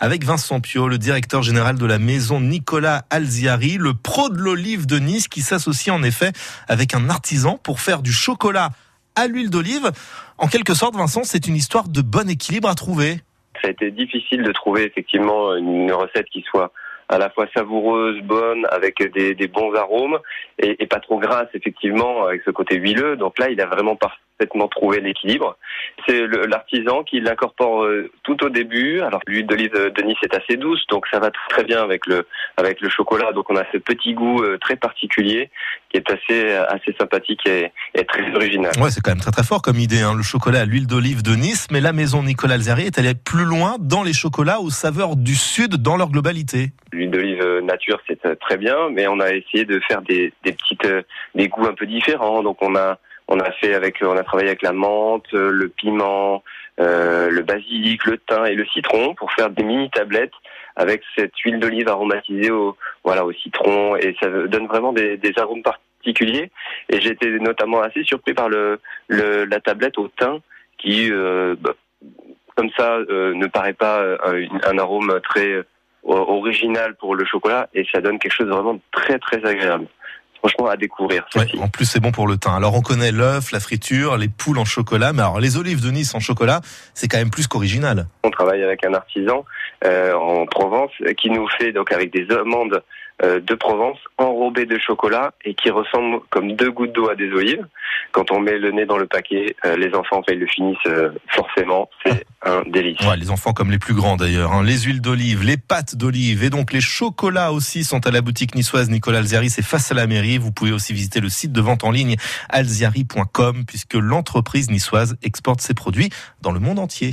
avec Vincent Pio, le directeur général de la maison Nicolas Alziari, le pro de l'olive de Nice qui s'associe en effet avec un artisan pour faire du chocolat à l'huile d'olive. En quelque sorte, Vincent, c'est une histoire de bon équilibre à trouver. Ça a été difficile de trouver effectivement une recette qui soit à la fois savoureuse, bonne, avec des, bons arômes et, et, pas trop grasse effectivement avec ce côté huileux. Donc là, il a vraiment parfaitement trouvé l'équilibre. C'est l'artisan qui l'incorpore euh, tout au début. Alors l'huile d'olive de Nice est assez douce, donc ça va très bien avec le avec le chocolat. Donc on a ce petit goût euh, très particulier qui est assez assez sympathique et, très original. Ouais, c'est quand même très très fort comme idée. Hein, le chocolat à l'huile d'olive de Nice, mais la maison Nicolas Alzari est allée plus loin dans les chocolats aux saveurs du sud dans leur globalité. L'huile d'olive euh, nature, c'est très bien, mais on a essayé de faire des, des petites des goûts un peu différents. Donc on a on a fait avec, on a travaillé avec la menthe, le piment, euh, le basilic, le thym et le citron pour faire des mini tablettes avec cette huile d'olive aromatisée au voilà au citron. Et ça donne vraiment des, des arômes particuliers. Et été notamment assez surpris par le, le la tablette au thym qui euh, bah, comme ça euh, ne paraît pas un, un arôme très original pour le chocolat. Et ça donne quelque chose de vraiment très très agréable franchement à découvrir. en plus, c'est bon pour le teint. Alors, on connaît l'œuf, la friture, les poules en chocolat, mais alors les olives de Nice en chocolat, c'est quand même plus qu'original. On travaille avec un artisan euh, en Provence qui nous fait donc avec des amandes de Provence enrobées de chocolat et qui ressemblent comme deux gouttes d'eau à des olives. Quand on met le nez dans le paquet, euh, les enfants ils le finissent forcément. C'est un délice. Ouais, les enfants comme les plus grands d'ailleurs. Hein. Les huiles d'olive, les pâtes d'olive et donc les chocolats aussi sont à la boutique niçoise Nicolas Alziari. C'est face à la mairie. Vous pouvez aussi visiter le site de vente en ligne alziari.com puisque l'entreprise niçoise exporte ses produits dans le monde entier.